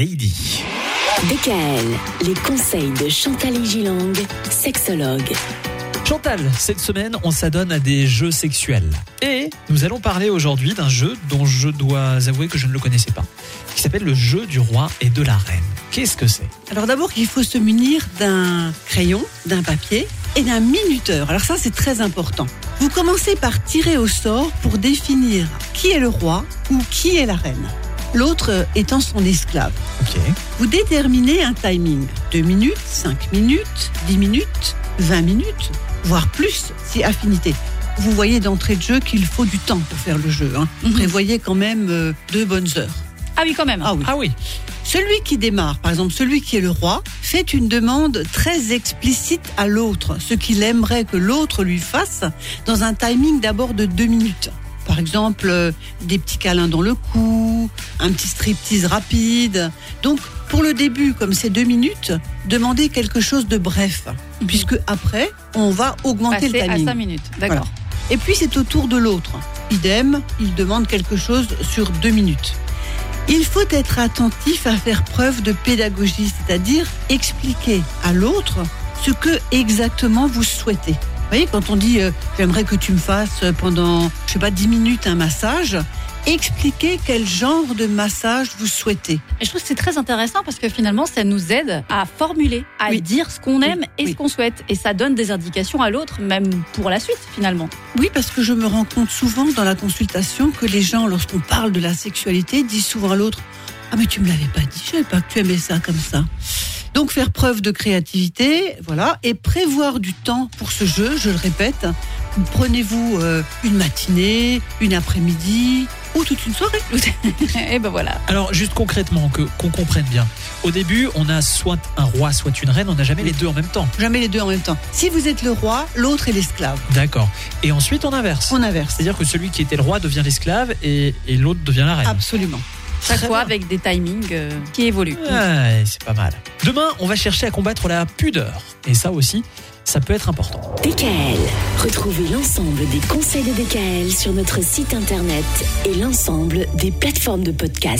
Lady. DKL, les conseils de Chantal Gilang, sexologue. Chantal, cette semaine, on s'adonne à des jeux sexuels. Et nous allons parler aujourd'hui d'un jeu dont je dois avouer que je ne le connaissais pas, qui s'appelle le jeu du roi et de la reine. Qu'est-ce que c'est? Alors d'abord, il faut se munir d'un crayon, d'un papier et d'un minuteur. Alors ça, c'est très important. Vous commencez par tirer au sort pour définir qui est le roi ou qui est la reine. L'autre étant son esclave. Vous déterminez un timing. 2 minutes, 5 minutes, 10 minutes, 20 minutes, voire plus si affinité. Vous voyez d'entrée de jeu qu'il faut du temps pour faire le jeu. Hein. Mhm. Prévoyez quand même euh, deux bonnes heures. Ah oui, quand même. Ah oui. Ah oui. Celui qui démarre, par exemple celui qui est le roi, fait une demande très explicite à l'autre, ce qu'il aimerait que l'autre lui fasse dans un timing d'abord de deux minutes. Par exemple, euh, des petits câlins dans le cou, un petit striptease rapide. Donc, pour le début, comme c'est deux minutes, demandez quelque chose de bref, Mhm. puisque après, on va augmenter Passer le à timing. 5 minutes. D'accord. Et puis c'est au tour de l'autre. Idem, il demande quelque chose sur deux minutes. Il faut être attentif à faire preuve de pédagogie, c'est-à-dire expliquer à l'autre ce que exactement vous souhaitez. Vous voyez, quand on dit euh, j'aimerais que tu me fasses pendant, je sais pas, 10 minutes un massage, expliquez quel genre de massage vous souhaitez. Et je trouve que c'est très intéressant parce que finalement, ça nous aide à formuler, à Oui. dire ce qu'on aime Oui, et oui. ce qu'on souhaite. Et ça donne des indications à l'autre, même pour la suite, finalement. Oui, parce que je me rends compte souvent dans la consultation que les gens, lorsqu'on parle de la sexualité, disent souvent à l'autre Ah, mais tu me l'avais pas dit, je savais pas que tu aimais ça comme ça. Donc, faire preuve de créativité, voilà, et prévoir du temps pour ce jeu, je le répète. Prenez-vous euh, une matinée, une après-midi ou toute une soirée. et ben voilà. Alors, juste concrètement, que qu'on comprenne bien. Au début, on a soit un roi, soit une reine, on n'a jamais les deux en même temps. Jamais les deux en même temps. Si vous êtes le roi, l'autre est l'esclave. D'accord. Et ensuite, on inverse. On inverse. C'est-à-dire que celui qui était le roi devient l'esclave et, et l'autre devient la reine. Absolument. Chaque fois bien. avec des timings euh, qui évoluent. Ouais, c'est pas mal. Demain, on va chercher à combattre la pudeur. Et ça aussi, ça peut être important. DKL, retrouvez l'ensemble des conseils de DKL sur notre site internet et l'ensemble des plateformes de podcast.